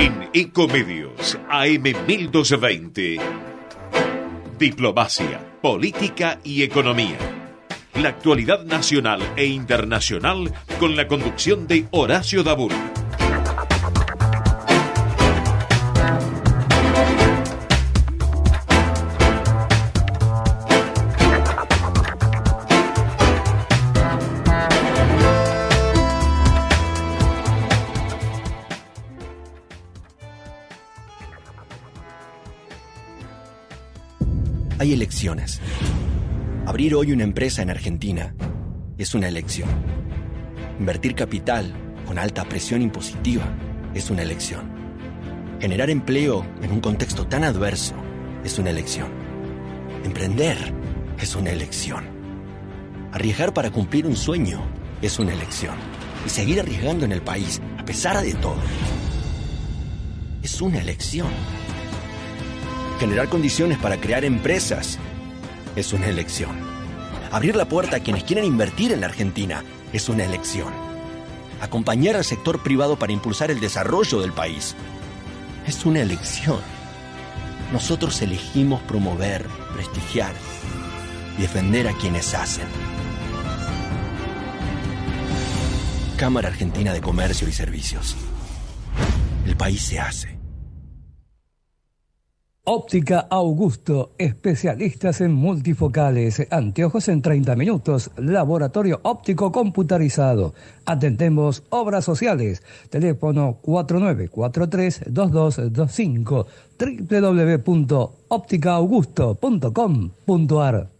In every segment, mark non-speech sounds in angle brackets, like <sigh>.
En Ecomedios AM 1220. Diplomacia, política y economía. La actualidad nacional e internacional con la conducción de Horacio Dabur. Abrir hoy una empresa en Argentina es una elección. Invertir capital con alta presión impositiva es una elección. Generar empleo en un contexto tan adverso es una elección. Emprender es una elección. Arriesgar para cumplir un sueño es una elección. Y seguir arriesgando en el país, a pesar de todo, es una elección. Generar condiciones para crear empresas es una elección. Abrir la puerta a quienes quieren invertir en la Argentina es una elección. Acompañar al sector privado para impulsar el desarrollo del país es una elección. Nosotros elegimos promover, prestigiar y defender a quienes hacen. Cámara Argentina de Comercio y Servicios. El país se hace. Óptica Augusto, especialistas en multifocales, anteojos en 30 minutos, laboratorio óptico computarizado. Atendemos obras sociales. Teléfono 4943-2225 www.ópticaaugusto.com.ar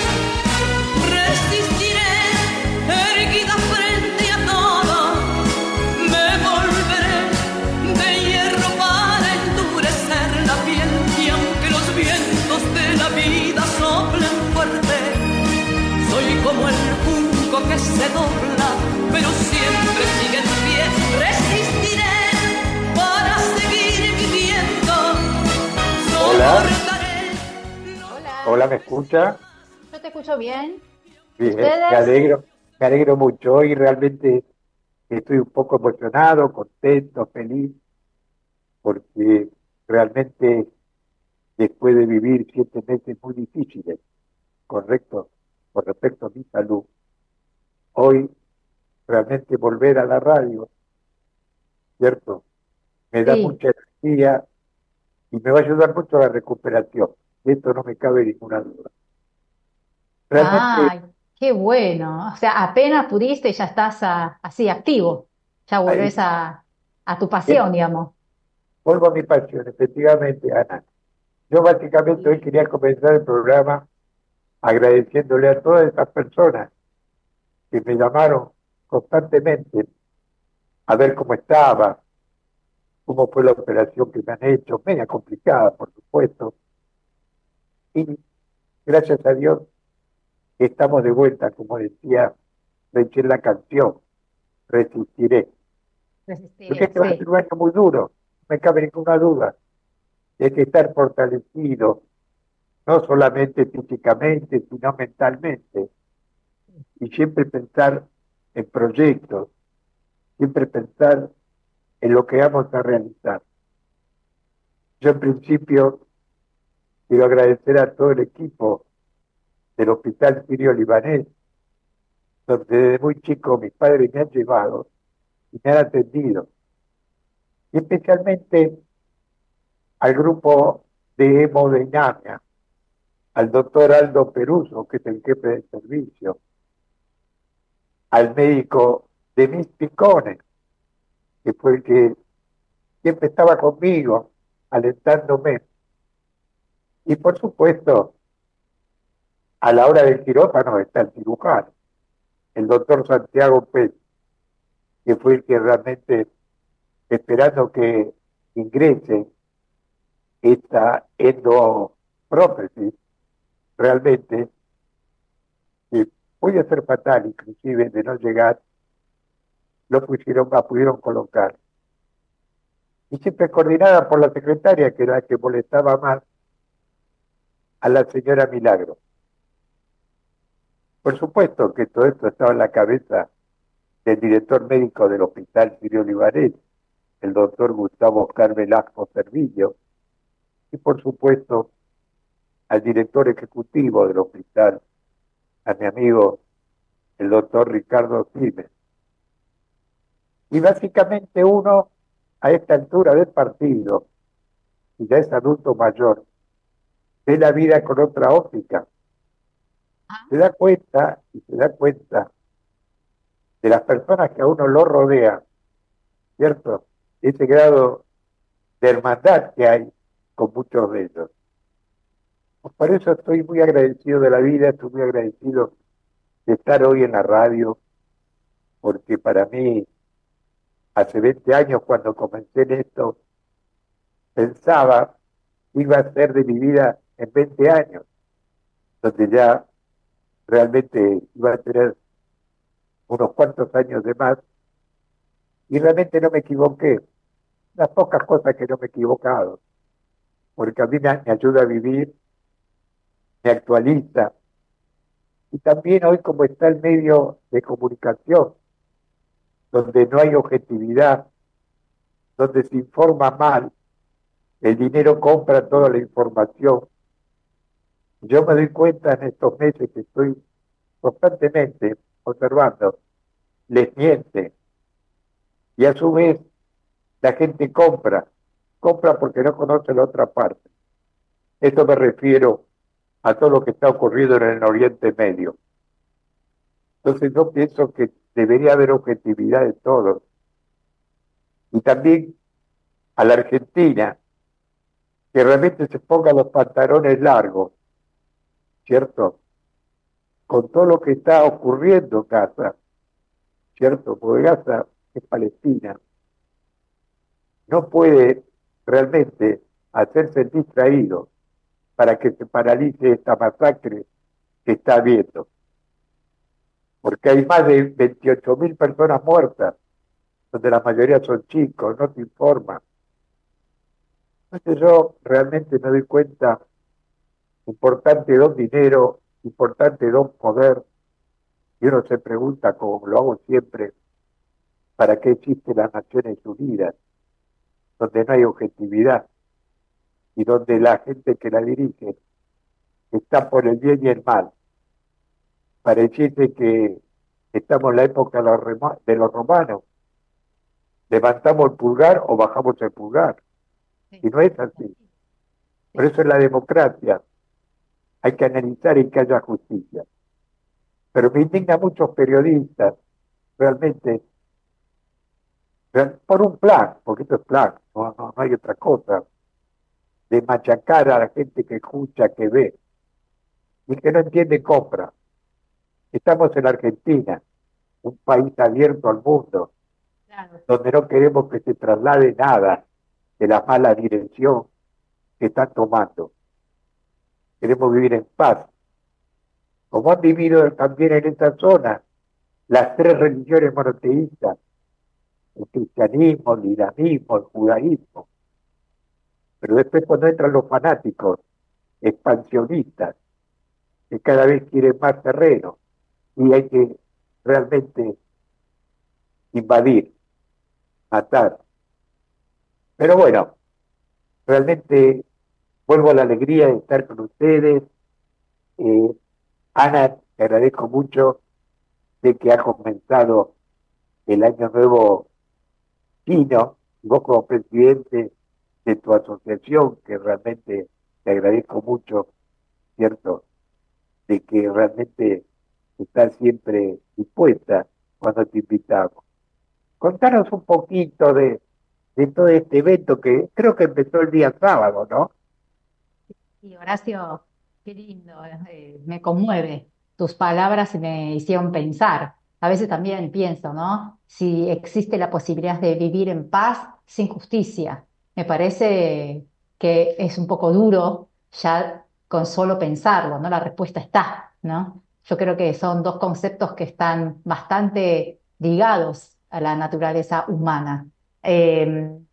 como el junco que se dobla pero siempre sigue en pie resistiré para seguir viviendo Hola. Hola, ¿me escucha? te escucho bien. bien me alegro, me alegro mucho. Hoy realmente estoy un poco emocionado, contento, feliz, porque realmente después de vivir siete meses muy difíciles, correcto, con respecto a mi salud, hoy realmente volver a la radio, ¿cierto? Me da mucha energía y me va a ayudar mucho a la recuperación. De esto no me cabe ninguna duda. Realmente, Ay, qué bueno. O sea, apenas pudiste y ya estás así activo. Ya vuelves a, a, tu pasión, digamos. Vuelvo a mi pasión, efectivamente, Ana. Yo básicamente hoy quería comenzar el programa agradeciéndole a todas esas personas que me llamaron constantemente a ver cómo estaba, cómo fue la operación que me han hecho, media complicada, por supuesto. Y gracias a Dios estamos de vuelta, como decía Rachel la canción, resistiré. Resistiré. Porque este va a ser un año muy duro, no me cabe ninguna duda. Hay que estar fortalecido, no solamente físicamente, sino mentalmente. Y siempre pensar en proyectos, siempre pensar en lo que vamos a realizar. Yo en principio quiero agradecer a todo el equipo del Hospital Sirio Libanés, donde desde muy chico mis padres me han llevado y me han atendido. Y especialmente al grupo de hemodinamia, al doctor Aldo Peruso, que es el jefe del servicio, al médico Denis Picone, que fue el que siempre estaba conmigo, alentándome. Y por supuesto, a la hora del quirófano está el cirujano, el doctor Santiago Pérez, que fue el que realmente, esperando que ingrese esta endoprótesis, realmente puede ser fatal, inclusive de no llegar, lo pusieron, la pudieron colocar. Y siempre coordinada por la secretaria, que era la que molestaba más a la señora Milagro. Por supuesto que todo esto estaba en la cabeza del director médico del Hospital Sirio Libarés, el doctor Gustavo Oscar Velasco Servillo, y por supuesto al director ejecutivo del hospital, a mi amigo el doctor Ricardo Simes. Y básicamente uno, a esta altura del partido, y ya es adulto mayor, ve la vida con otra óptica. Ah. Se da cuenta y se da cuenta de las personas que a uno lo rodean, ¿cierto? Ese grado de hermandad que hay con muchos de ellos. Por eso estoy muy agradecido de la vida, estoy muy agradecido de estar hoy en la radio, porque para mí, hace 20 años cuando comencé en esto, pensaba que iba a ser de mi vida en 20 años, donde ya realmente iba a tener unos cuantos años de más, y realmente no me equivoqué. Las pocas cosas que no me he equivocado, porque a mí me ayuda a vivir me actualiza. Y también hoy como está el medio de comunicación, donde no hay objetividad, donde se informa mal, el dinero compra toda la información. Yo me doy cuenta en estos meses que estoy constantemente observando, les miente. Y a su vez la gente compra, compra porque no conoce la otra parte. Esto me refiero a todo lo que está ocurriendo en el Oriente Medio. Entonces yo pienso que debería haber objetividad de todos. Y también a la Argentina, que realmente se ponga los pantalones largos, ¿cierto? Con todo lo que está ocurriendo en Gaza, ¿cierto? Porque Gaza es Palestina. No puede realmente hacerse distraído para que se paralice esta masacre que está habiendo. Porque hay más de 28 mil personas muertas, donde la mayoría son chicos, no se informa. Entonces yo realmente me doy cuenta importante don dinero importante dos poder, y uno se pregunta, como lo hago siempre, ¿para qué existen las Naciones Unidas? Donde no hay objetividad y donde la gente que la dirige está por el bien y el mal. Pareciese que estamos en la época de los romanos. Levantamos el pulgar o bajamos el pulgar. Y no es así. Por eso es la democracia. Hay que analizar y que haya justicia. Pero me indigna a muchos periodistas, realmente, por un plan, porque esto es plan, no, no, hay otra cosa, de machacar a la gente que escucha, que ve, y que no entiende compra. Estamos en Argentina, un país abierto al mundo, donde no queremos que se traslade nada de la mala dirección que están tomando. Queremos vivir en paz. Como han vivido también en esta zona las tres religiones monoteístas, el cristianismo, el islamismo, el judaísmo. Pero después cuando entran los fanáticos expansionistas, que cada vez quieren más terreno, y hay que realmente invadir, matar. Pero bueno, realmente vuelvo a la alegría de estar con ustedes. Eh, Ana, te agradezco mucho de que ha comenzado el año nuevo chino, vos como presidente de tu asociación, que realmente te agradezco mucho, ¿cierto? De que realmente estás siempre dispuesta cuando te invitamos. Contanos un poquito de, de todo este evento que creo que empezó el día sábado, ¿no? Sí, Horacio, qué lindo, eh, me conmueve. Tus palabras me hicieron pensar. A veces también pienso, ¿no? Si existe la posibilidad de vivir en paz sin justicia. Me parece que es un poco duro ya con solo pensarlo, ¿no? La respuesta está, ¿no? Yo creo que son dos conceptos que están bastante ligados a la naturaleza humana. Em,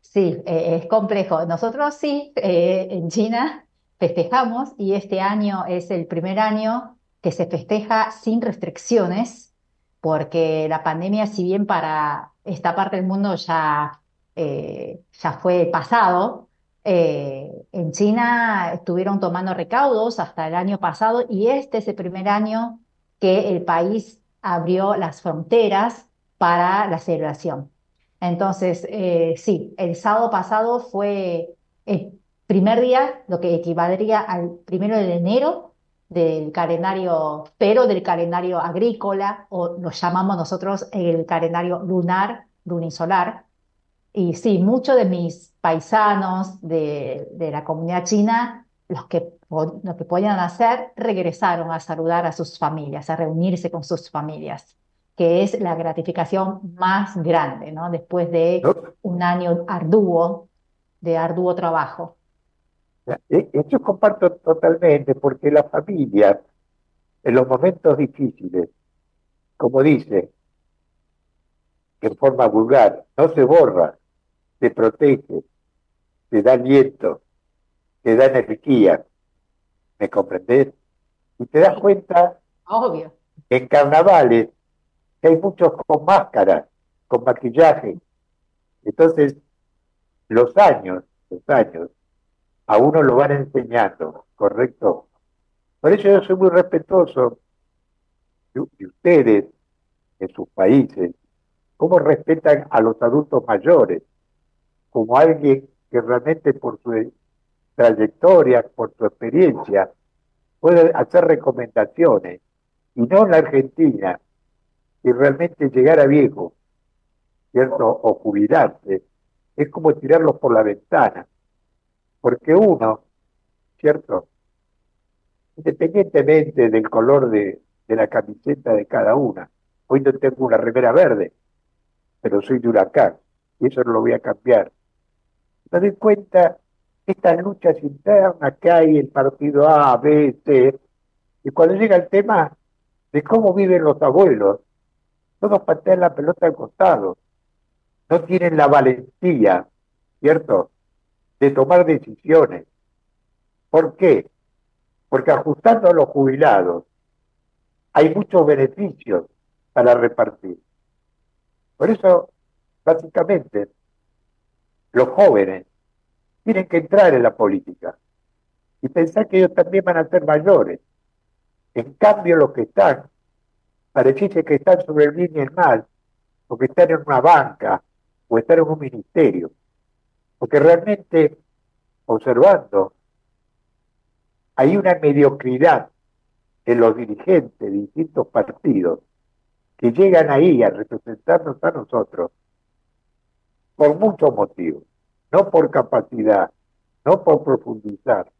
sí, e, es complejo. Nosotros sí, eh, en China festejamos y este año es el primer año que se festeja sin restricciones, porque la pandemia, si bien para esta parte del mundo ya, eh, ya fue pasado, eh, en China estuvieron tomando recaudos hasta el año pasado y este es el primer año que el país abrió las fronteras para la celebración. Entonces, eh, sí, el sábado pasado fue el primer día, lo que equivaldría al primero de enero del calendario, pero del calendario agrícola, o lo llamamos nosotros el calendario lunar, lunisolar. Y sí, muchos de mis paisanos de, de la comunidad china, los que, lo que podían hacer, regresaron a saludar a sus familias, a reunirse con sus familias que es la gratificación más grande, ¿no? Después de un año arduo, de arduo trabajo. E, eso comparto totalmente, porque la familia, en los momentos difíciles, como dice, en forma vulgar, no se borra, se protege, se da aliento, se da energía. ¿Me comprendés? Y te das cuenta, Obvio. en carnavales, hay muchos con máscara, con maquillaje. Entonces, los años, los años, a uno lo van enseñando, ¿correcto? Por eso yo soy muy respetuoso de, ustedes, en sus países, cómo respetan a los adultos mayores, como alguien que realmente por su trayectoria, por su experiencia, puede hacer recomendaciones. Y no en la Argentina, y realmente llegar a viejo, ¿cierto? O jubilarse, es como tirarlos por la ventana. Porque uno, ¿cierto? Independientemente del color de, la camiseta de cada una, hoy no tengo una remera verde, pero soy de huracán, y eso no lo voy a cambiar. Me doy cuenta estas luchas internas que hay, el partido A, B, C, y cuando llega el tema de cómo viven los abuelos, todos patean la pelota al costado. No tienen la valentía, ¿cierto?, de tomar decisiones. ¿Por qué? porque ajustando a los jubilados hay muchos beneficios para repartir. Por eso, básicamente, los jóvenes tienen que entrar en la política y pensar que ellos también van a ser mayores. En cambio, los que están, pareciese que están sobre el bien y el mal, o que están en una banca, o están en un ministerio. Porque realmente, observando, hay una mediocridad en los dirigentes de distintos partidos que llegan ahí a representarnos a nosotros por muchos motivos, no por capacidad, no por profundizar.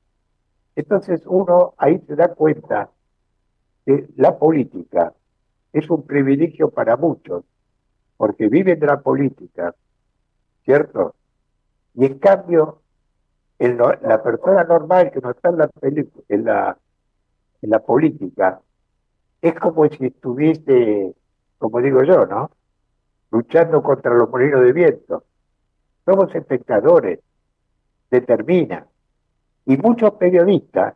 Entonces uno ahí se da cuenta que la política es un privilegio para muchos, porque viven de la política, ¿cierto? Y en cambio, la persona normal que no está en la, en la, política es como si estuviese, como digo yo, ¿no? Luchando contra los molinos de viento. Somos espectadores, determina. Y muchos periodistas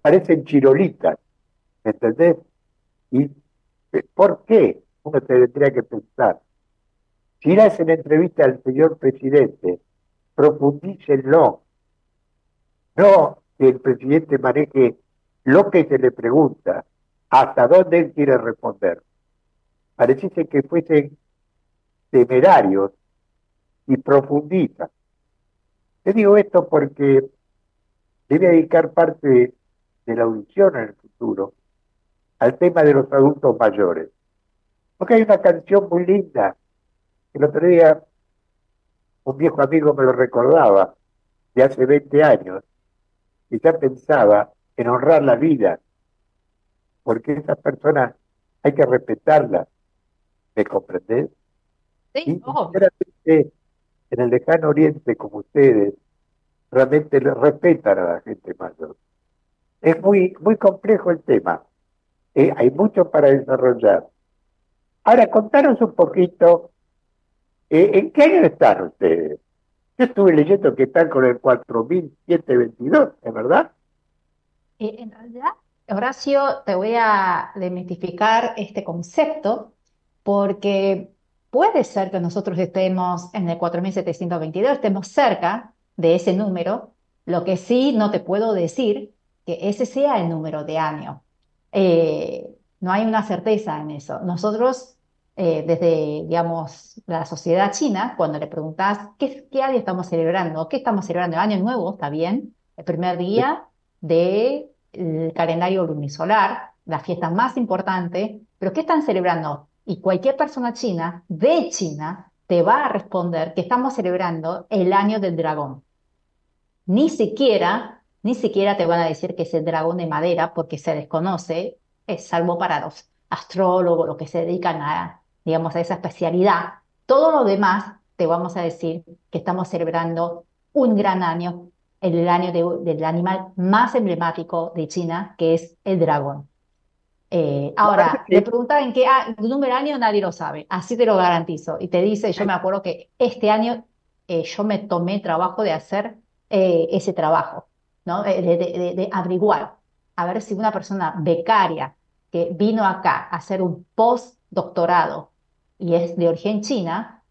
parecen chirolitas, ¿me entendés? ¿Y por qué? Uno tendría que pensar. Si le hacen entrevista al señor presidente, profundícenlo. No que el presidente maneje lo que se le pregunta, hasta dónde él quiere responder. Pareciese que fuesen temerarios y profundizan. Te digo esto porque debe dedicar parte de la audición en el futuro al tema de los adultos mayores. Porque hay una canción muy linda, que el otro día un viejo amigo me lo recordaba, de hace 20 años, y ya pensaba en honrar la vida, porque esas personas hay que respetarlas, ¿me comprendés? Sí, en el lejano oriente como ustedes, realmente le respetan a la gente mayor. Es muy, muy complejo el tema. Eh, hay mucho para desarrollar. Ahora, contanos un poquito, eh, ¿en qué año están ustedes? Yo estuve leyendo que están con el 4722, ¿es verdad? Eh, en realidad, Horacio, te voy a demitificar este concepto porque puede ser que nosotros estemos en el 4722, estemos cerca de ese número, lo que sí no te puedo decir que ese sea el número de año. Eh, no hay una certeza en eso. Nosotros, eh, desde, digamos, la sociedad china, cuando le preguntas ¿qué, qué año estamos celebrando, ¿qué estamos celebrando? El año nuevo, está bien, el primer día del calendario lunisolar, la fiesta más importante, pero ¿qué están celebrando? Y cualquier persona china, de China, te va a responder que estamos celebrando el año del dragón. Ni siquiera, ni siquiera te van a decir que es el dragón de madera porque se desconoce, es salvo para los astrólogos, los que se dedican a, digamos, a esa especialidad. Todo lo demás te vamos a decir que estamos celebrando un gran año, el año del animal más emblemático de China, que es el dragón. Eh, ahora, <laughs> le preguntan en qué número año nadie lo sabe, así te lo garantizo. Y te dice, yo me acuerdo que este año eh, yo me tomé trabajo de hacer eh, ese trabajo, ¿no? De, de, averiguar, a ver si una persona becaria que vino acá a hacer un postdoctorado y es de origen china,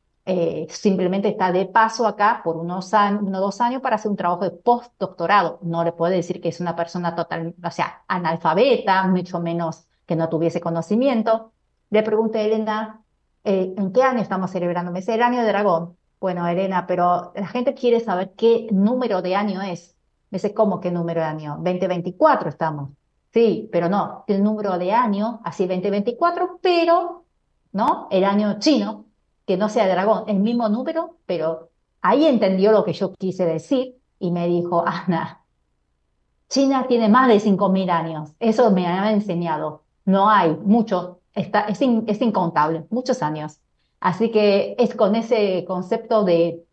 simplemente está de paso acá por unos años, uno o dos años para hacer un trabajo de postdoctorado. No le puede decir que es una persona total, o sea, analfabeta, mucho menos que no tuviese conocimiento. Le pregunté a Elena, eh, ¿en qué año estamos celebrando? Me dice, el año de dragón. Bueno, Elena, pero la gente quiere saber qué número de año es. Me dice, ¿cómo qué número de año? 2024 estamos. Sí, pero no, el número de año, así 2024, pero, ¿no? El año chino, que no sea dragón, el mismo número, pero ahí entendió lo que yo quise decir y me dijo, Ana, China tiene más de 5.000 años, eso me ha enseñado no hay mucho, está, es, es incontable, muchos años. Así que es con ese concepto de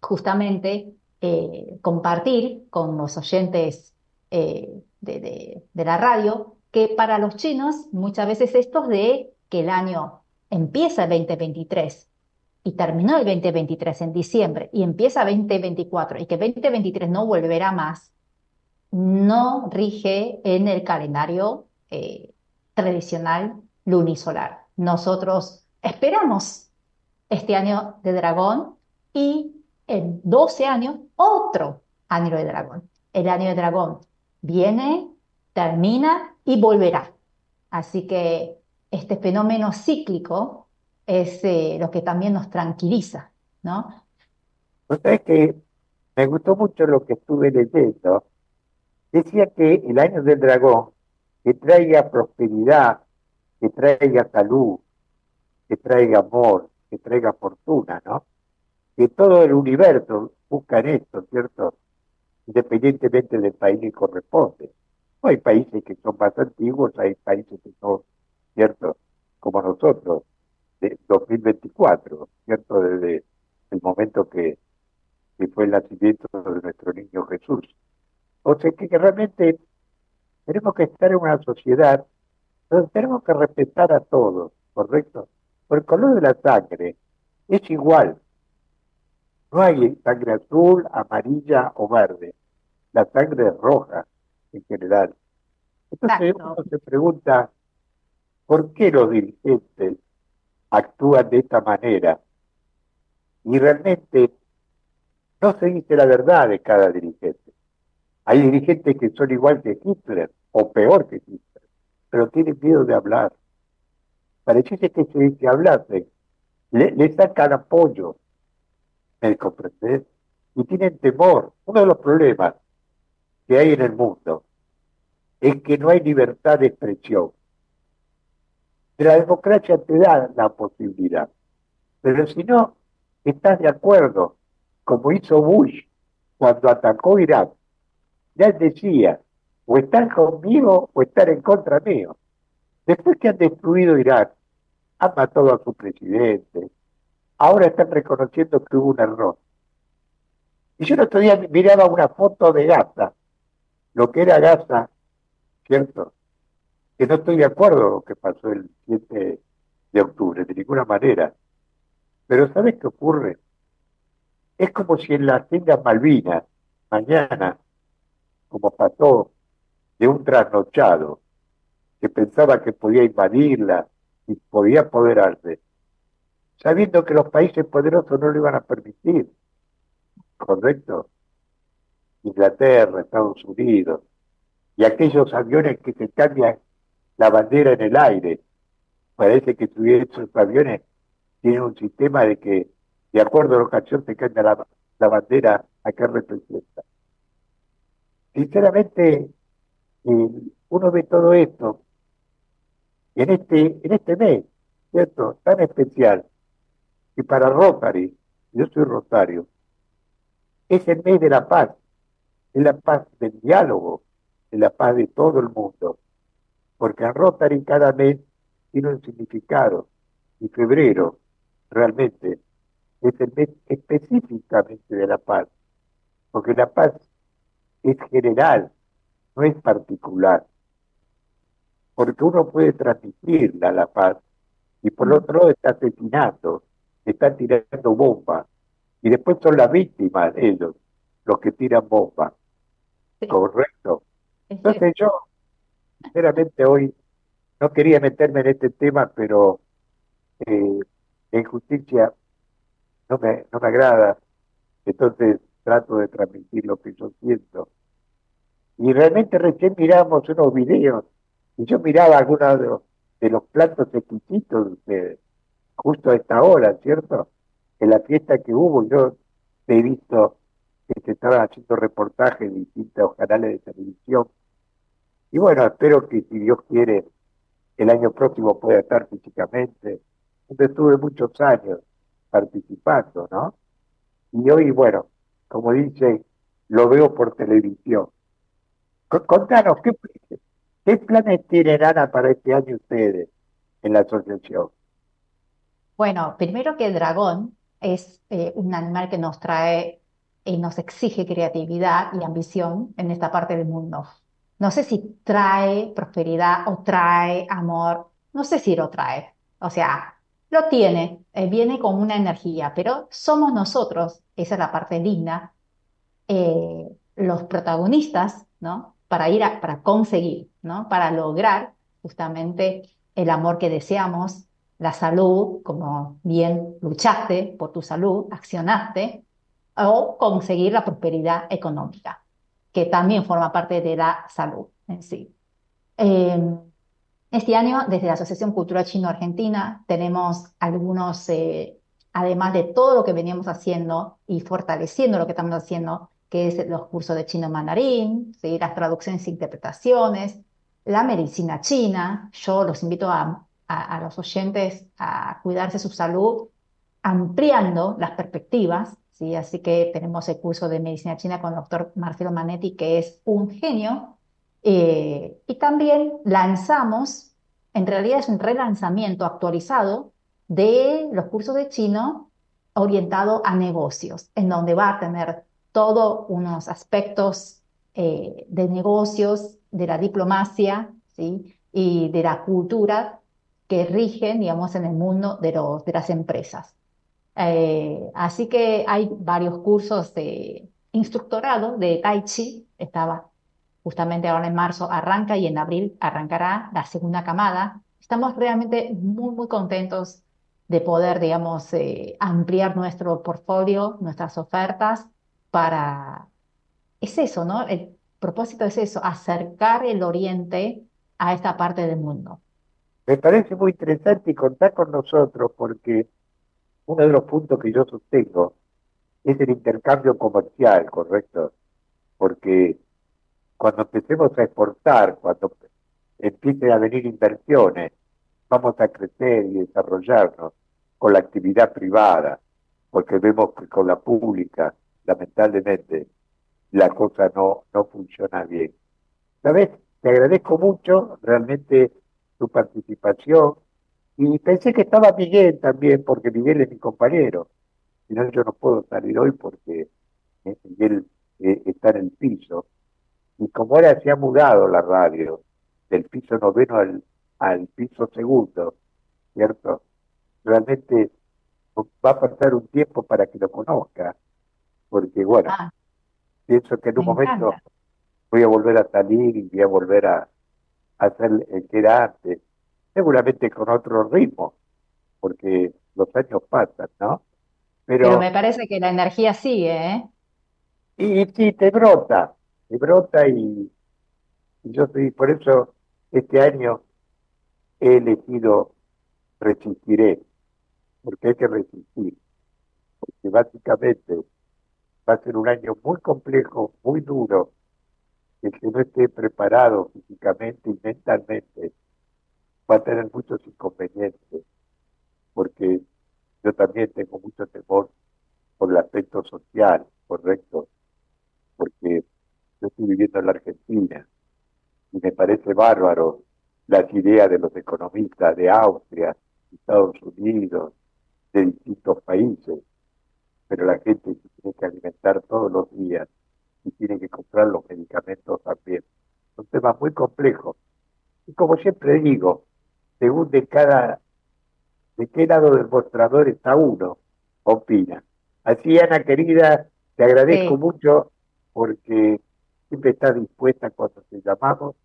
justamente eh, compartir con los oyentes eh, de, de, la radio que para los chinos muchas veces esto de que el año empieza el 2023 y terminó el 2023 en diciembre y empieza 2024 y que 2023 no volverá más, no rige en el calendario eh, tradicional lunisolar. Nosotros esperamos este año de dragón y en 12 años otro año de dragón. El año de dragón viene, termina y volverá. Así que este fenómeno cíclico es eh, lo que también nos tranquiliza, ¿no? Pues es que me gustó mucho lo que estuve leyendo. Decía que el año del dragón que traiga prosperidad, que traiga salud, que traiga amor, que traiga fortuna, ¿no? Que todo el universo busca esto, ¿cierto? Independientemente del país que corresponde. hay países que son más antiguos, hay países que son, ¿cierto? Como nosotros, de 2024, ¿cierto? Desde el momento que, que fue el nacimiento de nuestro niño Jesús. O sea que realmente tenemos que estar en una sociedad donde tenemos que respetar a todos, ¿correcto? Por el color de la sangre es igual. No hay sangre azul, amarilla o verde. La sangre es roja en general. Entonces uno se pregunta, ¿por qué los dirigentes actúan de esta manera? Y realmente no se dice la verdad de cada dirigente. Hay dirigentes que son igual que Hitler o peor que Hitler, pero tienen miedo de hablar. Parece que si, se hablase, le, le sacan apoyo, ¿me comprendes? Y tienen temor. Uno de los problemas que hay en el mundo es que no hay libertad de expresión. La democracia te da la posibilidad, pero si no estás de acuerdo, como hizo Bush cuando atacó Irak, ya decía, o están conmigo o están en contra mío. Después que han destruido Irak, han matado a su presidente, ahora están reconociendo que hubo un error. Y yo el otro día miraba una foto de Gaza, lo que era Gaza, ¿cierto? Que no estoy de acuerdo con lo que pasó el 7 de octubre, de ninguna manera. Pero ¿sabes qué ocurre? Es como si en las Islas Malvinas, mañana, como pasó de un trasnochado que pensaba que podía invadirla y podía apoderarse, sabiendo que los países poderosos no lo iban a permitir. ¿Correcto? Inglaterra, Estados Unidos, y aquellos aviones que se cambian la bandera en el aire. Parece que esos aviones tienen un sistema de que, de acuerdo a la ocasión, se cambia la, la bandera a qué representa sinceramente, eh, uno ve todo esto en este, en este mes, ¿cierto? Tan especial, y para Rotary, yo soy Rosario, es el mes de la paz, es la paz del diálogo, es la paz de todo el mundo, porque en Rotary cada mes tiene un significado, y febrero realmente es el mes específicamente de la paz, porque la paz es general, no es particular. Porque uno puede transmitirla la paz y por otro lado está asesinando, está tirando bombas y después son las víctimas ellos los que tiran bombas. Correcto. Entonces yo, sinceramente hoy no quería meterme en este tema, pero eh, la injusticia no me, no me agrada. Entonces trato de transmitir lo que yo siento. Y realmente recién miramos unos videos y yo miraba algunos de los, platos exquisitos de justo a esta hora, ¿cierto? En la fiesta que hubo, yo he visto que se estaban haciendo reportajes en distintos canales de televisión. Y bueno, espero que si Dios quiere, el año próximo pueda estar físicamente. Donde estuve muchos años participando, ¿no? Y hoy, bueno, como dice, lo veo por televisión. Contanos, ¿qué, qué planes tienen, Ana, para este año ustedes en la asociación? Bueno, primero que el dragón es eh, un animal que nos trae y nos exige creatividad y ambición en esta parte del mundo. No sé si trae prosperidad o trae amor, no sé si lo trae. O sea, lo tiene, eh, viene con una energía, pero somos nosotros, esa es la parte linda, eh, los protagonistas ¿no? Para ir a, para conseguir, ¿no? Para lograr justamente el amor que deseamos, la salud, como bien luchaste por tu salud, accionaste, o conseguir la prosperidad económica, que también forma parte de la salud en sí. Em, este año, desde la Asociación Cultural Chino-Argentina, tenemos algunos, eh, además de todo lo que veníamos haciendo y fortaleciendo lo que estamos haciendo, que es los cursos de chino mandarín, las traducciones e interpretaciones, la medicina china. Yo los invito a, a, los oyentes a cuidarse su salud, ampliando las perspectivas. ¿sí? Así que tenemos el curso de medicina china con el doctor Marcelo Manetti, que es un genio eh, y también lanzamos, en realidad es un relanzamiento actualizado de los cursos de chino orientado a negocios, en donde va a tener todos unos aspectos eh, de negocios, de la diplomacia ¿sí? y de la cultura que rigen, digamos, en el mundo de, los, de las empresas. Eh, así que hay varios cursos de instructorado de Tai Chi, estaba Justamente ahora en marzo arranca y en abril arrancará la segunda camada. Estamos realmente muy, muy contentos de poder, digamos, eh, ampliar nuestro portfolio, nuestras ofertas para... Es eso, ¿no? El propósito es eso, acercar el Oriente a esta parte del mundo. Me parece muy interesante y contar con nosotros porque uno de los puntos que yo sostengo es el intercambio comercial, ¿correcto? Porque cuando empecemos a exportar, cuando empiecen a venir inversiones, vamos a crecer y desarrollarnos con la actividad privada, porque vemos que con la pública, lamentablemente, la cosa no, no funciona bien. ¿Sabes? Te agradezco mucho realmente tu participación y pensé que estaba Miguel también, porque Miguel es mi compañero. Si no, yo no puedo salir hoy porque eh, Miguel eh, está en el piso. Y como ahora se ha mudado la radio del piso noveno al, al piso segundo, ¿cierto? Realmente va a pasar un tiempo para que lo conozca, porque bueno, ah, pienso que en un momento voy a volver a salir y voy a volver a, hacer el que era antes, seguramente con otro ritmo, porque los años pasan, ¿no? Pero, me parece que la energía sigue, ¿eh? Y, sí, te brota, y brota y, yo soy, por eso este año he elegido resistiré, porque hay que resistir, porque básicamente va a ser un año muy complejo, muy duro, el que no esté preparado físicamente y mentalmente va a tener muchos inconvenientes, porque yo también tengo mucho temor por el aspecto social, correcto, porque yo estoy viviendo en la Argentina y me parece bárbaro las ideas de los economistas de Austria, Estados Unidos, de distintos países, pero la gente se tiene que alimentar todos los días y tiene que comprar los medicamentos también. Es un tema muy complejo. Y como siempre digo, según de cada, de qué lado del mostrador está uno, opina. Así, Ana querida, te agradezco mucho porque siempre está dispuesta cuando te llamamos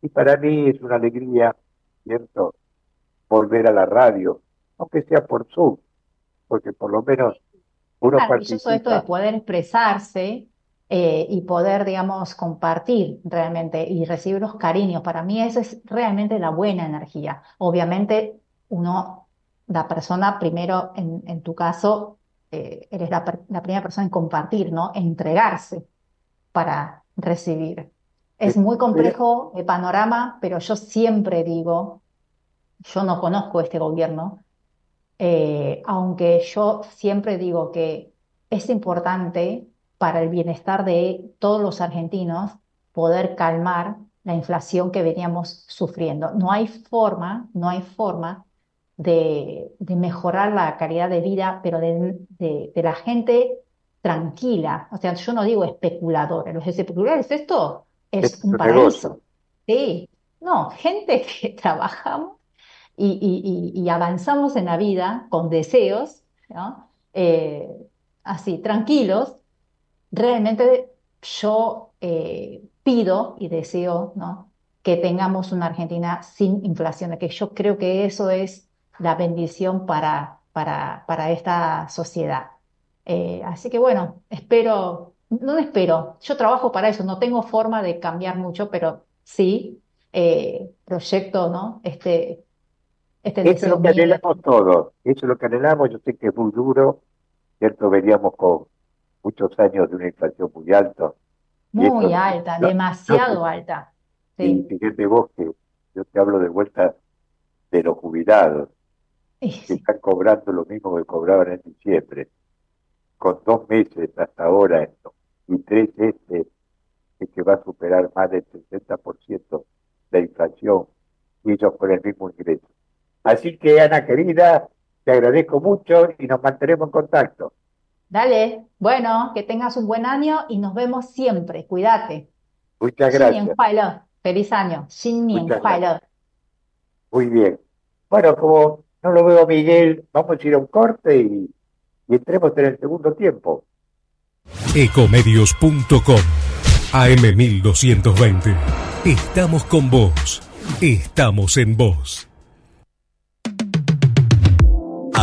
y para mí es una alegría, ¿cierto?, volver a la radio, aunque sea por Zoom, porque por lo menos uno participa. esto de poder expresarse eh, y poder, digamos, compartir realmente y recibir los cariños. Para mí esa es realmente la buena energía. Obviamente uno, la persona primero, en, en tu caso, eh, eres la, la primera persona en compartir, ¿no? entregarse para recibir. Es muy complejo el panorama, pero yo siempre digo, yo no conozco este gobierno, eh, aunque yo siempre digo que es importante para el bienestar de todos los argentinos poder calmar la inflación que veníamos sufriendo. No hay forma, no hay forma de, mejorar la calidad de vida, pero de, de la gente tranquila. O sea, yo no digo especuladores. Los especuladores, esto es, un paraíso. Sí, no, gente que <laughs> trabajamos y, avanzamos en la vida con deseos. Eh, así, tranquilos, realmente yo eh, pido y deseo que tengamos una Argentina sin inflación, que yo creo que eso es la bendición para, para, para esta sociedad. Eh, así que bueno, espero, no espero, yo trabajo para eso, no tengo forma de cambiar mucho, pero sí eh, proyecto, ¿no? Este, este eso es lo que anhelamos todos, eso es lo que anhelamos, yo sé que es muy duro, ¿cierto? Veníamos con muchos años de una inflación muy alta. Muy alta, demasiado alta. Sí. Y fíjate vos que yo te hablo de vuelta de los jubilados, que están cobrando lo mismo que cobraban en diciembre, con dos meses hasta ahora y tres este es que va a superar más del 60% de inflación y ellos por el mismo ingreso. Así que Ana querida, te agradezco mucho y nos mantenemos en contacto. Dale, bueno, que tengas un buen año y nos vemos siempre. Cuídate. Muchas gracias. Feliz año. Muy bien. Bueno, como no lo veo Miguel, vamos a ir a un corte y, y entremos en el segundo tiempo. Ecomedios.com AM1220. Estamos con vos. Estamos en vos.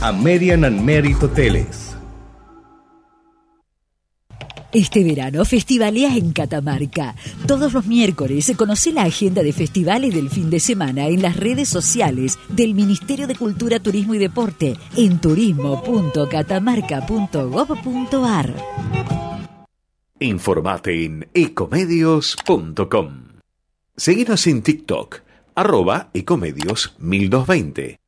American and Merit Hoteles. Este verano festivalea en Catamarca. Todos los miércoles se conoce la agenda de festivales del fin de semana en las redes sociales del Ministerio de Cultura, Turismo y Deporte en turismo.catamarca.gov.ar. Informate en ecomedios.com. Seguinos en TikTok, arroba ecomedios 1220.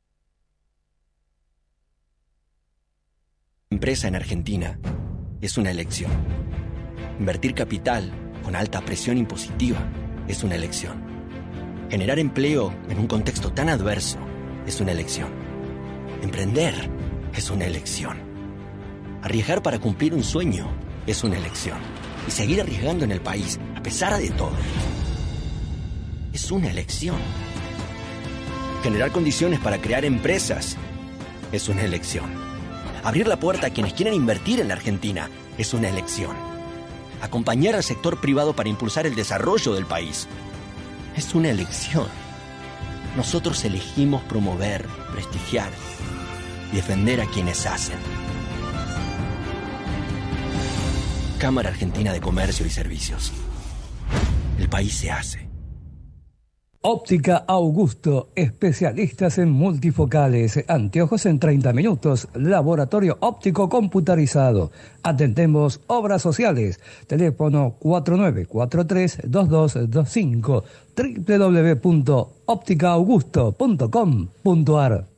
En Argentina es una elección. Invertir capital con alta presión impositiva es una elección. Generar empleo en un contexto tan adverso es una elección. Emprender es una elección. Arriesgar para cumplir un sueño es una elección. Y seguir arriesgando en el país, a pesar de todo, es una elección. Generar condiciones para crear empresas es una elección. Abrir la puerta a quienes quieren invertir en la Argentina es una elección. Acompañar al sector privado para impulsar el desarrollo del país es una elección. Nosotros elegimos promover, prestigiar y defender a quienes hacen. Cámara Argentina de Comercio y Servicios. El país se hace. Óptica Augusto, especialistas en multifocales, anteojos en 30 minutos, laboratorio óptico computarizado. Atendemos obras sociales. Teléfono 4943-2225 www.ópticaaugusto.com.ar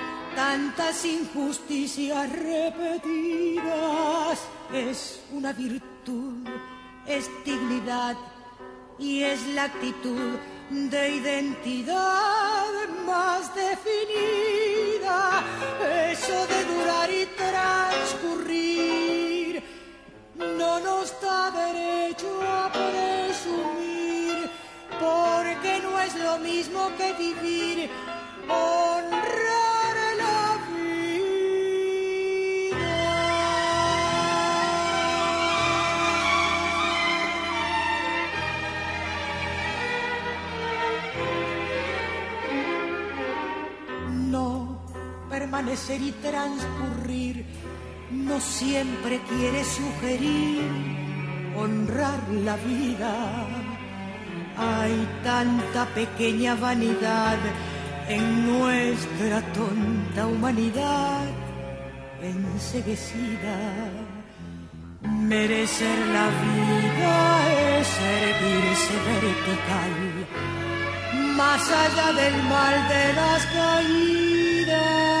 tantas injusticias repetidas. Es una virtud, es dignidad y es la actitud de identidad más definida. Eso de durar y transcurrir no nos da derecho a presumir, porque no es lo mismo que vivir honrar. Y transcurrir, no siempre quiere sugerir honrar la vida. Hay tanta pequeña vanidad en nuestra tonta humanidad enseguecida. Merecer la vida es servirse vertical, más allá del mal de las caídas,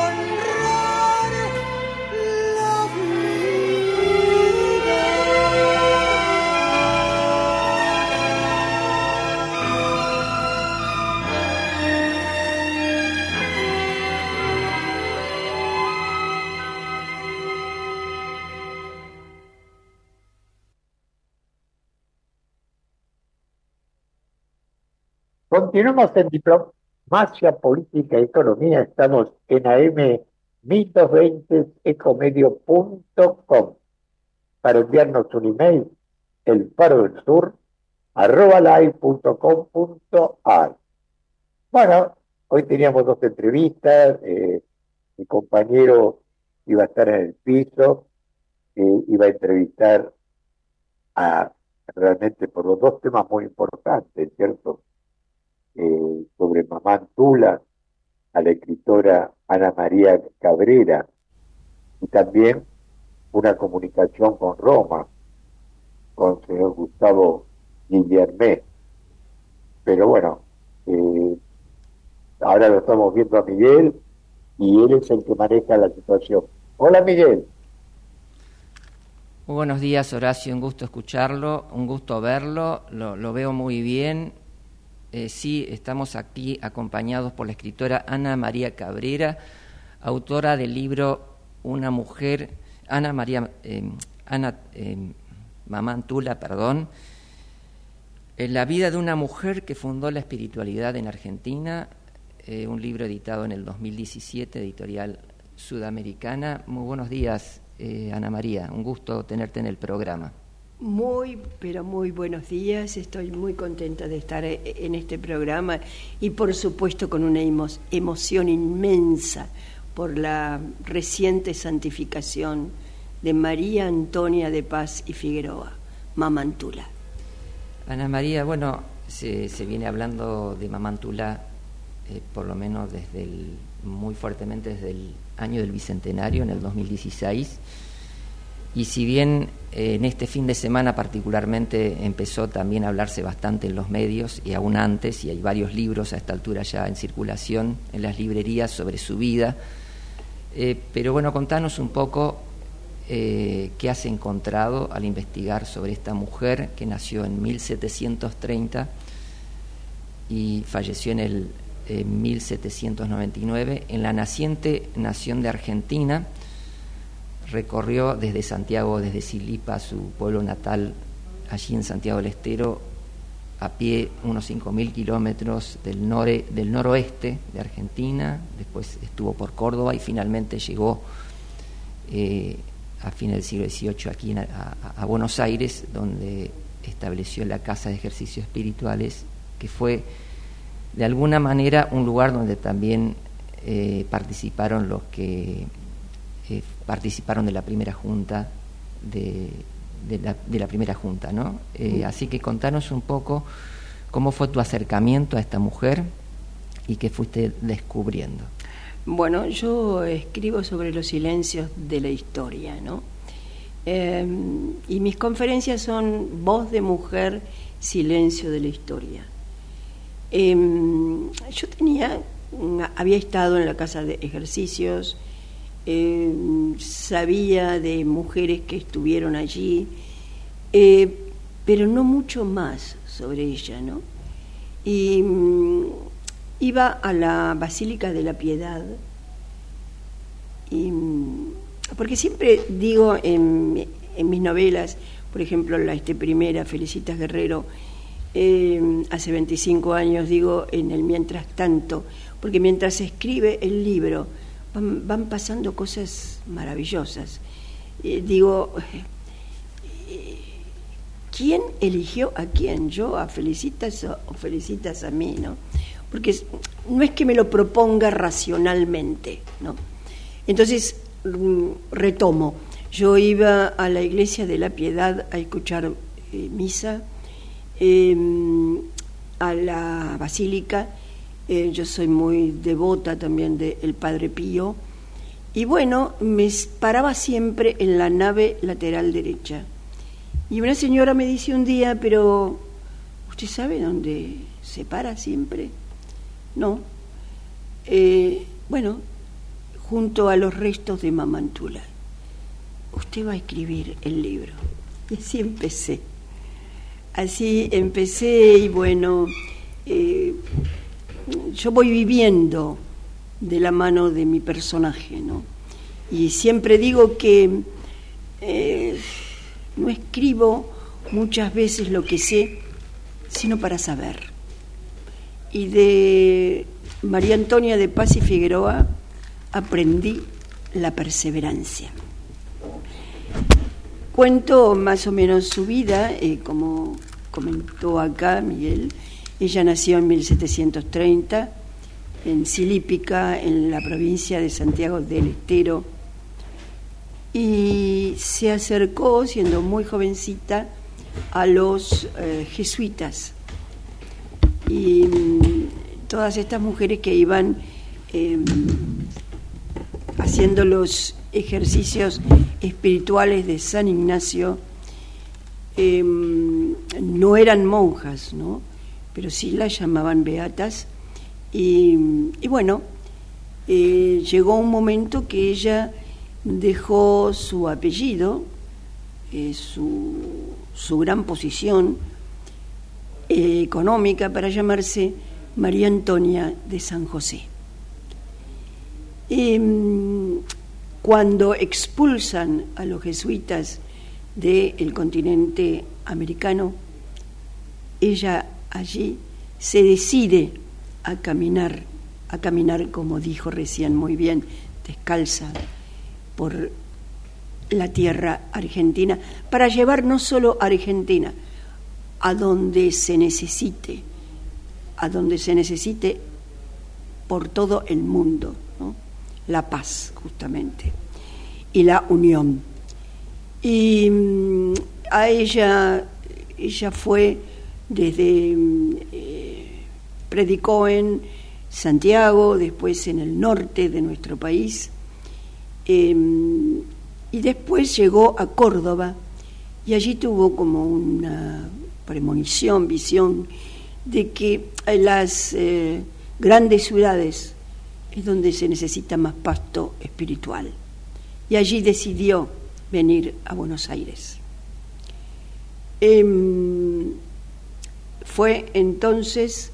Continuamos en Diplomacia Política y Economía. Estamos en AM 1220 ecomedio.com. Para enviarnos un email, el faro del sur, arroba live.com.ar. Bueno, hoy teníamos dos entrevistas. eh, mi compañero iba a estar en el piso, eh, iba a entrevistar a realmente por los dos temas muy importantes, ¿cierto? Eh, sobre Mamá Tula, a la escritora Ana María Cabrera, y también una comunicación con Roma, con el señor Gustavo Guillermé. Pero bueno, eh, ahora lo estamos viendo a Miguel y él es el que maneja la situación. Hola Miguel. Muy buenos días, Horacio. Un gusto escucharlo, un gusto verlo. Lo, lo veo muy bien. Eh, sí, estamos aquí acompañados por la escritora Ana María Cabrera, autora del libro Una mujer, Ana María, eh, Ana eh, Mamantula, perdón, La vida de una mujer que fundó la espiritualidad en Argentina, eh, un libro editado en el 2017, editorial sudamericana. Muy buenos días, eh, Ana María. Un gusto tenerte en el programa. Muy, pero muy buenos días. Estoy muy contenta de estar eh, en este programa y por supuesto con una emo- emoción inmensa por la reciente santificación de María Antonia de Paz y Figueroa, Mamantula. Ana María, bueno, se, se viene hablando de Mamantula eh, por lo menos desde el, muy fuertemente desde el año del Bicentenario, en el 2016. Y si bien eh, en este fin de semana particularmente empezó también a hablarse bastante en los medios y aún antes, y hay varios libros a esta altura ya en circulación en las librerías sobre su vida, eh, pero bueno, contanos un poco eh, qué has encontrado al investigar sobre esta mujer que nació en 1730 y falleció en el eh, 1799 en la naciente nación de Argentina. Recorrió desde Santiago, desde Silipa, su pueblo natal, allí en Santiago del Estero, a pie unos 5.000 kilómetros del, del noroeste de Argentina, después estuvo por Córdoba y finalmente llegó eh, a fines del siglo XVIII aquí a, Buenos Aires, donde estableció la Casa de Ejercicios Espirituales, que fue de alguna manera un lugar donde también eh, participaron los que participaron de la primera junta de, de la, de la primera junta, ¿no? Eh, así que contanos un poco cómo fue tu acercamiento a esta mujer y qué fuiste descubriendo. Bueno, yo escribo sobre los silencios de la historia, ¿no? Eh, y mis conferencias son Voz de Mujer, Silencio de la Historia. Eh, yo tenía, había estado en la casa de ejercicios, eh, sabía de mujeres que estuvieron allí, eh, pero no mucho más sobre ella, ¿no? Y mm, iba a la Basílica de la Piedad, y, mm, porque siempre digo en, mis novelas, por ejemplo, la este primera, Felicitas Guerrero, eh, hace 25 años, digo, en el mientras tanto, porque mientras se escribe el libro van, pasando cosas maravillosas. Eh, digo, eh, ¿quién eligió a quién? ¿Yo a Felicitas o, Felicitas a mí? ¿no? Porque no es que me lo proponga racionalmente, ¿no? Entonces, mm, retomo, yo iba a la iglesia de la Piedad a escuchar misa, em, a la basílica, eh, yo soy muy devota también del Padre Pío, y bueno, me paraba siempre en la nave lateral derecha. Y una señora me dice un día, pero ¿usted sabe dónde se para siempre? No. Eh, bueno, junto a los restos de Mamantula. Usted va a escribir el libro. Y así empecé. Así empecé y bueno, eh, yo voy viviendo de la mano de mi personaje, ¿no? Y siempre digo que eh, no escribo muchas veces lo que sé, sino para saber. Y de María Antonia de Paz y Figueroa aprendí la perseverancia. Cuento más o menos su vida, eh, como comentó acá Miguel, ella nació en 1730 en Silípica, en la provincia de Santiago del Estero, y se acercó, siendo muy jovencita, a los eh, jesuitas. Y mm, todas estas mujeres que iban em, haciendo los ejercicios espirituales de San Ignacio, em, no eran monjas, ¿no? Pero sí la llamaban beatas. Y, bueno, eh, llegó un momento que ella dejó su apellido, eh, su, su, gran posición eh, económica para llamarse María Antonia de San José. Em, cuando expulsan a los jesuitas del continente americano, ella allí se decide a caminar, a caminar, como dijo recién muy bien, descalza por la tierra argentina, para llevar no solo a Argentina, a donde se necesite, a donde se necesite por todo el mundo, la paz justamente y la unión. Y mm, a ella, ella fue desde eh, predicó en Santiago, después en el norte de nuestro país, em, y después llegó a Córdoba y allí tuvo como una premonición, visión de que las eh, grandes ciudades es donde se necesita más pasto espiritual. Y allí decidió venir a Buenos Aires. Em, fue entonces,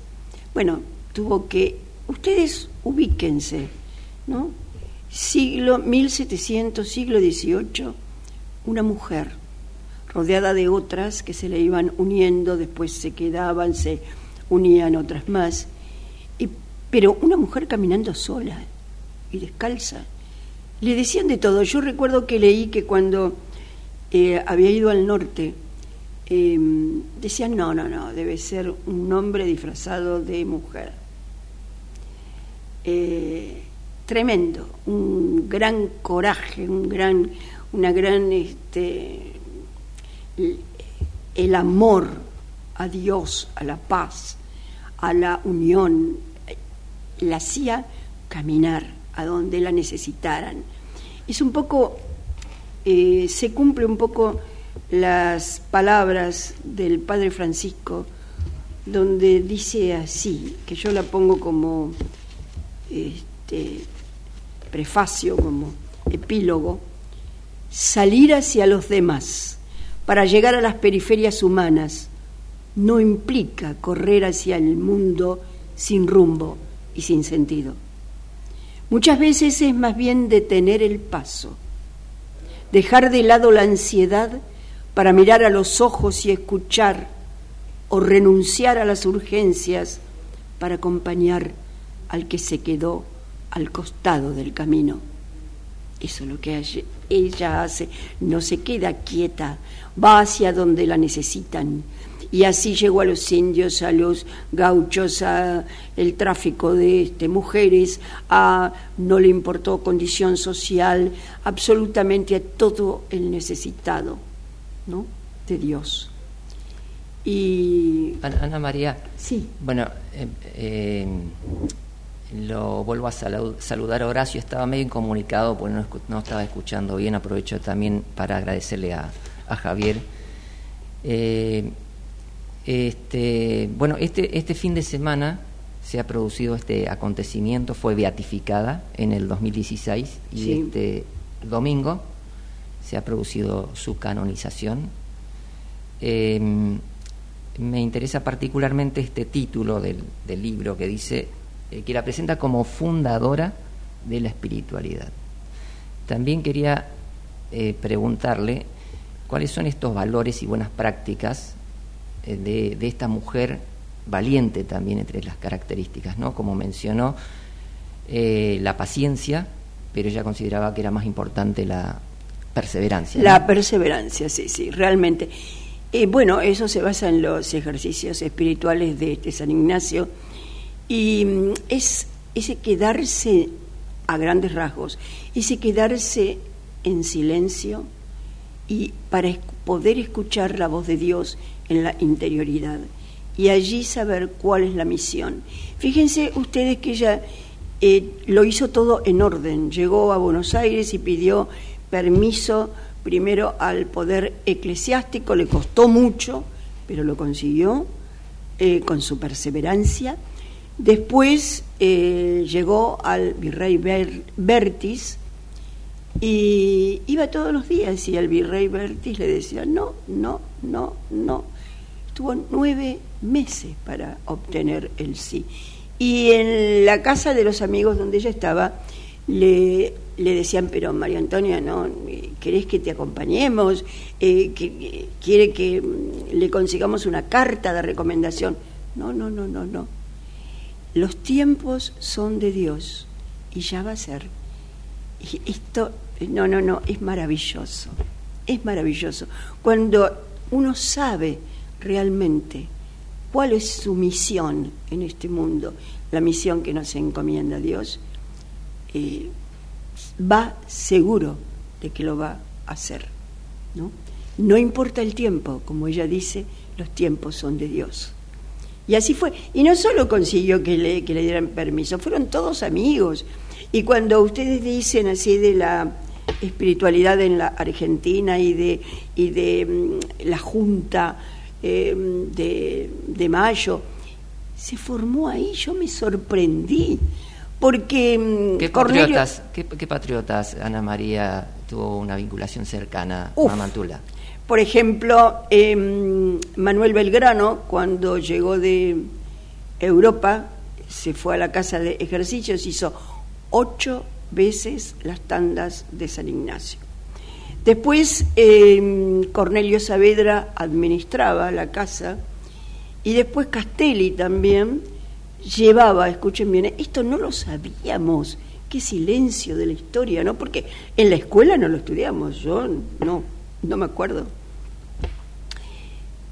bueno, tuvo que, ustedes ubíquense, ¿no? Siglo 1700, siglo XVIII, una mujer rodeada de otras que se le iban uniendo, después se quedaban, se unían otras más, y, pero una mujer caminando sola y descalza. Le decían de todo. Yo recuerdo que leí que cuando eh, había ido al norte, Em, decían, no, no, no, debe ser un hombre disfrazado de mujer. Eh, tremendo, un gran coraje, un gran, una gran, este, el amor a Dios, a la paz, a la unión, la hacía caminar a donde la necesitaran. Es un poco, eh, se cumple un poco las palabras del Padre Francisco, donde dice así, que yo la pongo como este, prefacio, como epílogo, salir hacia los demás para llegar a las periferias humanas no implica correr hacia el mundo sin rumbo y sin sentido. Muchas veces es más bien detener el paso dejar de lado la ansiedad para mirar a los ojos y escuchar, o renunciar a las urgencias para acompañar al que se quedó al costado del camino. Eso es lo que ella hace, no se queda quieta, va hacia donde la necesitan. Y así llegó a los indios, a los gauchos, a el tráfico de este, mujeres, a no le importó condición social, absolutamente a todo el necesitado, ¿no? De Dios. Y Ana, María. Sí. Bueno, eh, eh, lo vuelvo a saludar a Horacio, estaba medio incomunicado porque no, estaba escuchando bien, aprovecho también para agradecerle a, Javier. Eh, este, bueno, este, este fin de semana se ha producido este acontecimiento, fue beatificada en el 2016 y este domingo se ha producido su canonización. Em, me interesa particularmente este título del libro que dice eh, que la presenta como fundadora de la espiritualidad. También quería eh, preguntarle cuáles son estos valores y buenas prácticas eh, de, esta mujer valiente también entre las características, ¿no? Como mencionó, la paciencia, pero ella consideraba que era más importante la perseverancia. La perseverancia, sí, sí, realmente. bueno, eso se basa en los ejercicios espirituales de este San Ignacio, y mm, es ese quedarse a grandes rasgos, ese quedarse en silencio y para poder escuchar la voz de Dios en la interioridad y allí saber cuál es la misión. Fíjense ustedes que ella eh, lo hizo todo en orden, llegó a Buenos Aires y pidió permiso primero al poder eclesiástico, le costó mucho, pero lo consiguió eh, con su perseverancia Después eh, llegó al virrey Bertis y iba todos los días y el virrey Bertis le decía, no, no, no, no. Estuvo nueve meses para obtener el sí. Y en la casa de los amigos donde ella estaba, le, le decían, pero María Antonia, ¿no? ¿Querés que te acompañemos? Eh, ¿Quiere que mm, le consigamos una carta de recomendación? No, no, no, no, no los tiempos son de Dios y ya va a ser. Esto, no, no, no, es maravilloso, es maravilloso. Cuando uno sabe realmente cuál es su misión en este mundo, la misión que nos encomienda Dios, eh, va seguro de que lo va a hacer. ¿no? no importa el tiempo, como ella dice, los tiempos son de Dios. Y así fue. Y no solo consiguió que le, que le dieran permiso, fueron todos amigos. Y cuando ustedes dicen así de la espiritualidad en la Argentina y de, y de mm, la Junta eh, de, de, Mayo, se formó ahí, yo me sorprendí. Porque mm, ¿Qué, patriotas, ¿qué, patriotas, Ana María, tuvo una vinculación cercana a Mantula? Por ejemplo, em, Manuel Belgrano, cuando llegó de Europa, se fue a la casa de ejercicios, hizo ocho veces las tandas de San Ignacio. Después em, Cornelio Saavedra administraba la casa y después Castelli también llevaba, escuchen bien, esto no lo sabíamos, qué silencio de la historia, ¿no? Porque en la escuela no lo estudiamos, yo no, no me acuerdo.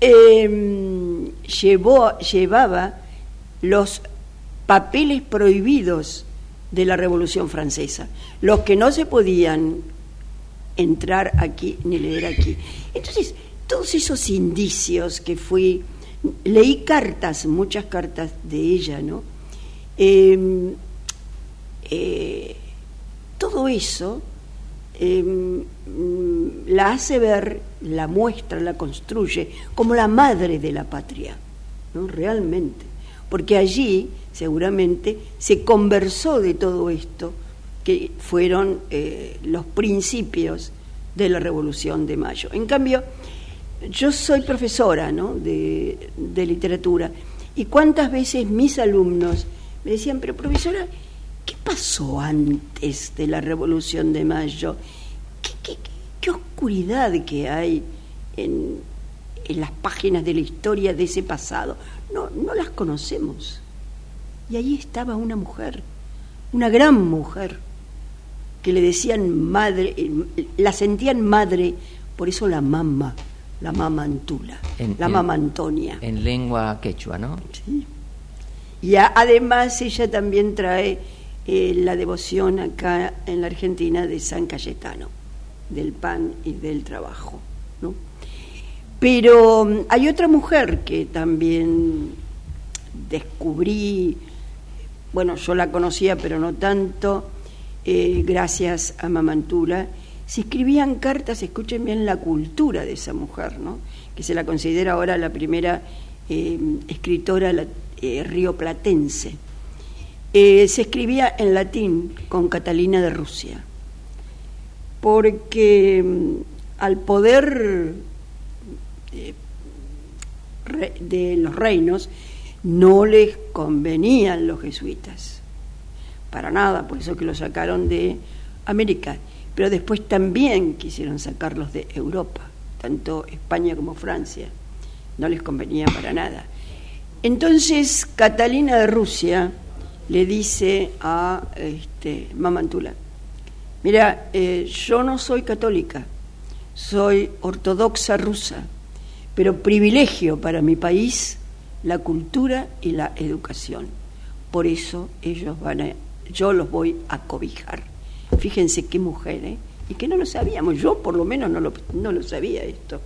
Em, llevó, llevaba los papeles prohibidos de la Revolución Francesa, los que no se podían entrar aquí ni leer aquí. Entonces, todos esos indicios que fui, leí cartas, muchas cartas de ella, ¿no? Em, eh, todo eso em, la hace ver, la muestra, la construye como la madre de la patria, ¿no? realmente, porque allí seguramente se conversó de todo esto, que fueron eh, los principios de la Revolución de Mayo. En cambio, yo soy profesora de, de literatura y cuántas veces mis alumnos me decían, pero profesora, ¿qué pasó antes de la Revolución de Mayo? ¿Qué, qué, qué oscuridad que hay en, en las páginas de la historia de ese pasado. No, no las conocemos. Y ahí estaba una mujer, una gran mujer, que le decían madre, eh, la sentían madre, por eso la mamá, la mamá Antula, la mamá Antonia. En lengua quechua, ¿no? Sí. Y además ella también trae eh, la devoción acá en la Argentina de San Cayetano, del pan y del trabajo. ¿no? Pero mm, hay otra mujer que también descubrí, bueno, yo la conocía, pero no tanto, eh, gracias a Mamantula, se escribían cartas, escuchen bien la cultura de esa mujer, ¿no? que se la considera ahora la primera eh, escritora eh, rioplatense. Eh, se escribía en latín con Catalina de Rusia, porque mm, al poder de los reinos no les convenían los jesuitas, para nada, por eso que lo sacaron de América pero después también quisieron sacarlos de Europa, tanto España como Francia, no les convenía para nada. Entonces Catalina de Rusia le dice a este, Mamantula, mira, eh, yo no soy católica, soy ortodoxa rusa, pero privilegio para mi país la cultura y la educación. Por eso ellos van a, yo los voy a cobijar. Fíjense qué mujer, ¿eh? Y que no lo sabíamos, yo por lo menos no lo, no lo sabía esto.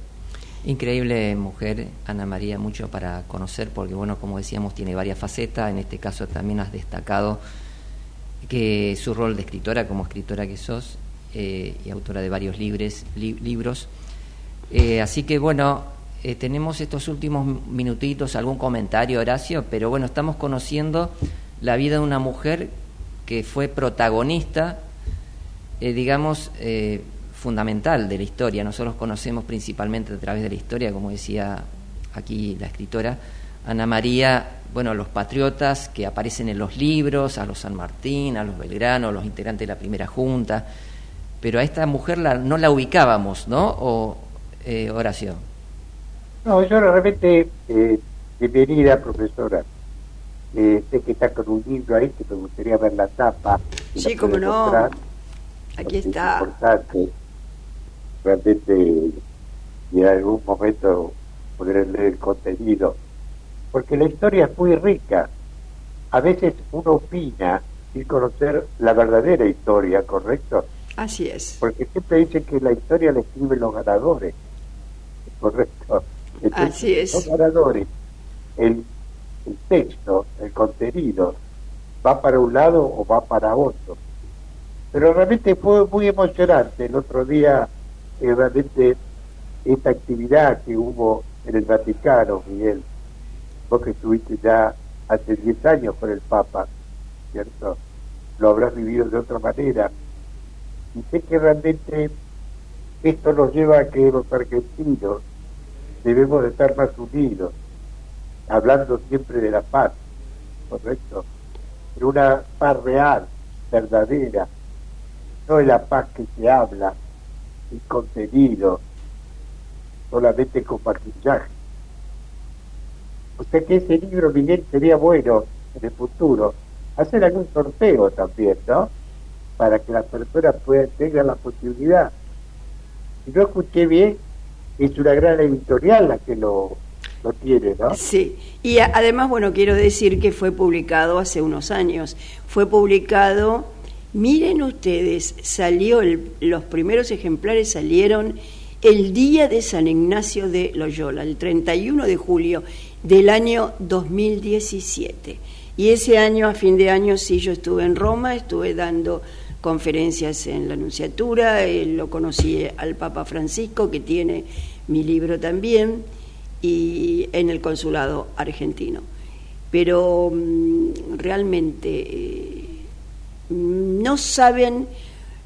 Increíble mujer, Ana María, mucho para conocer, porque bueno, como decíamos, tiene varias facetas, en este caso también has destacado que su rol de escritora, como escritora que sos, eh, y autora de varios libres, libros. Eh, así que bueno, tenemos estos últimos minutitos, algún comentario, Horacio, pero bueno, estamos conociendo la vida de una mujer que fue protagonista eh, digamos, eh, fundamental de la historia. Nosotros conocemos principalmente a través de la historia, como decía aquí la escritora Ana María, bueno, los patriotas que aparecen en los libros, a los San Martín, a los Belgrano, a los integrantes de la primera junta, pero a esta mujer la, no la ubicábamos, ¿no? O eh, Horacio. No, yo realmente, eh, bienvenida profesora. sé que está con un libro ahí que me gustaría ver la tapa. Sí, como no. Aquí está. Es importante realmente y en algún momento poder leer el contenido, porque la historia es muy rica. A veces uno opina sin conocer la verdadera historia, ¿correcto? Así es. Porque siempre dicen que la historia la escriben los ganadores, ¿correcto? Así es. Los ganadores, el, el texto, el contenido, va para un lado o va para otro pero realmente fue muy emocionante el otro día, eh, realmente esta actividad que hubo en el Vaticano, Miguel, vos que estuviste ya hace 10 años con el Papa, ¿cierto? Lo habrás vivido de otra manera. Y sé que realmente esto nos lleva a que los argentinos debemos de estar más unidos, hablando siempre de la paz, ¿correcto? Pero una paz real, verdadera, no es la paz que se habla, el contenido, solamente con maquillaje. O sea que ese libro, Miguel, sería bueno en el futuro hacer algún sorteo también, ¿no? Para que las personas puedan tener la posibilidad. Si no escuché bien, es una gran editorial la que lo, lo tiene, ¿no? Sí, y además, bueno, quiero decir que fue publicado hace unos años. Fue publicado Miren ustedes, salió los primeros ejemplares salieron el día de San Ignacio de Loyola, el 31 de julio del año 2017. Y ese año, a fin de año, sí, yo estuve en Roma, estuve dando conferencias en la Anunciatura, eh, lo conocí al Papa Francisco, que tiene mi libro también, y en el consulado argentino. Pero mm, realmente... Eh, no saben,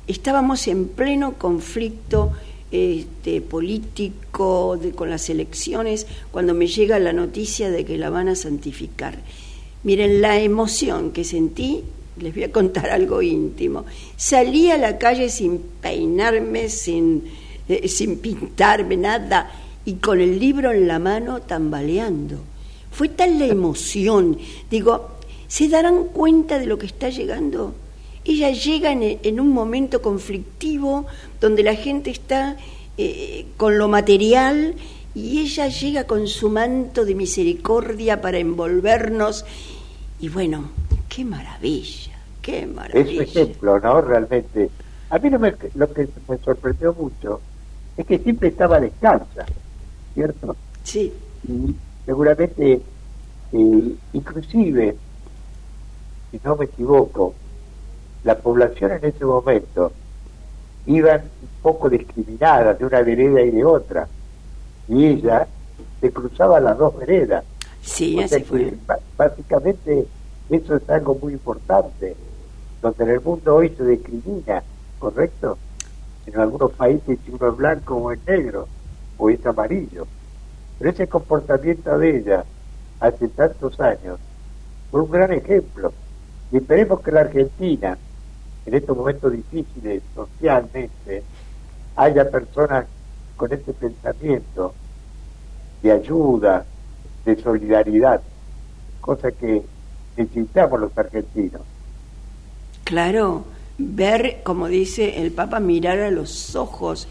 estábamos en pleno conflicto este, político con las elecciones cuando me llega la noticia de que la van a santificar. Miren la emoción que sentí, les voy a contar <laughs> algo íntimo. Salí a la calle sin peinarme, sin eh, sin pintarme nada, y con el libro en la mano tambaleando. Fue tal la <laughs> emoción, digo, ¿se darán cuenta de lo que está llegando? Ella llega en, un momento conflictivo donde la gente está eh, con lo material y ella llega con su manto de misericordia para envolvernos. Y bueno, qué maravilla, qué maravilla. Es un ejemplo, ¿no? Realmente. A mí no me, lo que me sorprendió mucho es que siempre estaba descalza, ¿cierto? Sí. Y seguramente, eh, inclusive, si no me equivoco, la población en ese momento iban un poco discriminadas de una vereda y de otra y ella se cruzaba las dos veredas. Sí, así fue. Básicamente eso es algo muy importante, donde en el mundo hoy se discrimina, ¿correcto? En algunos países si uno es blanco o es negro o es amarillo. Pero ese comportamiento de ella hace tantos años fue un gran ejemplo. Y esperemos que la Argentina, en estos momentos difíciles socialmente, haya personas con ese pensamiento de ayuda, de solidaridad, cosa que necesitamos los argentinos. Claro, ver, como dice el Papa, mirar a los ojos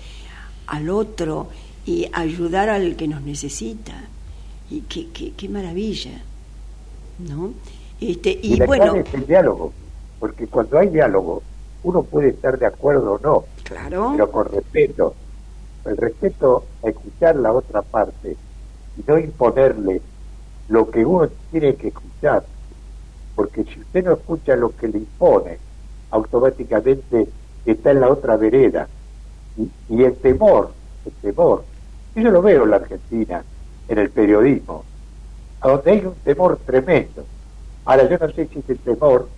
al otro y ayudar al que nos necesita. Y qué, qué, qué maravilla, ¿no? Este, y, bueno, es el diálogo, porque cuando hay diálogo, uno puede estar de acuerdo o no, claro. pero con respeto el respeto a escuchar la otra parte y no imponerle lo que uno tiene que escuchar, porque si usted no escucha lo que le impone, automáticamente está en la otra vereda. Y, el temor, el temor, yo lo veo en la Argentina, en el periodismo, a donde hay un temor tremendo. Ahora, yo no sé si ese temor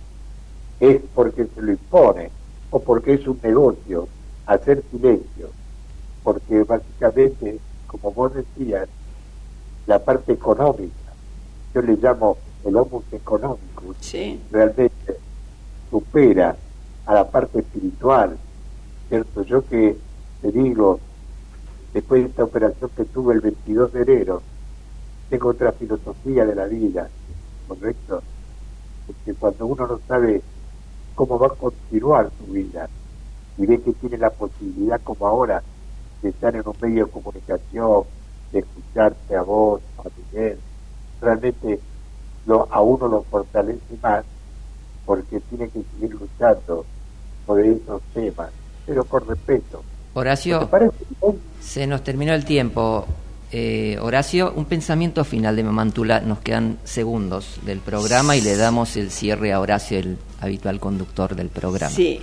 es porque se lo impone o porque es un negocio, hacer silencio porque básicamente, como vos decías, la parte económica, yo le llamo el homo económico, realmente supera a la parte espiritual, ¿cierto? Yo que te digo, después de esta operación que tuve el 22 de enero, tengo otra filosofía de la vida, ¿correcto? Porque cuando uno no sabe cómo va a continuar su vida. Y ve que tiene la posibilidad como ahora de estar en un medio de comunicación, de escucharte a vos, a Miguel, realmente lo, a uno lo fortalece más porque tiene que seguir luchando por esos temas, pero con respeto. Horacio, se nos terminó el tiempo. Eh, Horacio, un pensamiento final de Mamantula, nos quedan segundos del programa y le damos el cierre a Horacio, el habitual conductor del programa. Sí,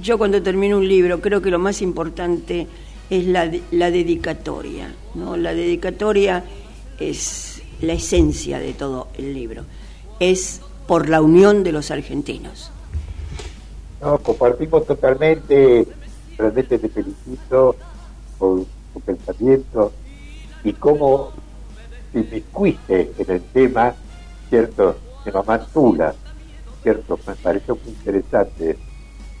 yo cuando termino un libro creo que lo más importante es la, la dedicatoria. ¿no? La dedicatoria es la esencia de todo el libro. Es por la unión de los argentinos. No, compartimos totalmente, realmente te felicito por tu pensamiento y cómo te inmiscuiste en el tema, ¿cierto?, de Mamá Tula, ¿cierto? Me pareció muy interesante.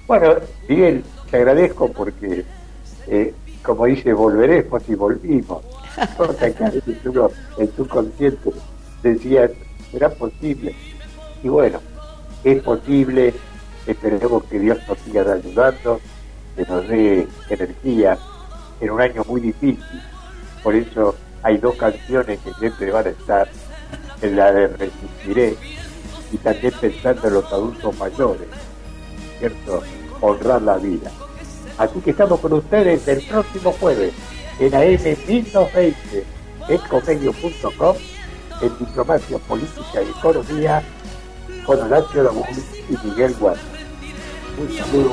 Bueno, Miguel, te agradezco porque eh, como dice, volveremos y volvimos. <laughs> Cosa que a veces uno en su consciente decía, será posible. Y bueno, es posible, esperemos que Dios nos siga ayudando, que nos dé energía en un año muy difícil. Por eso hay dos canciones que siempre van a estar, en la de Resistiré y también pensando en los adultos mayores, ¿cierto? Honrar la vida. Así que estamos con ustedes el próximo jueves en AM 1220, ecomedio.com, en Diplomacia Política y Economía, con Horacio Lagún y Miguel Guardia. Un saludo.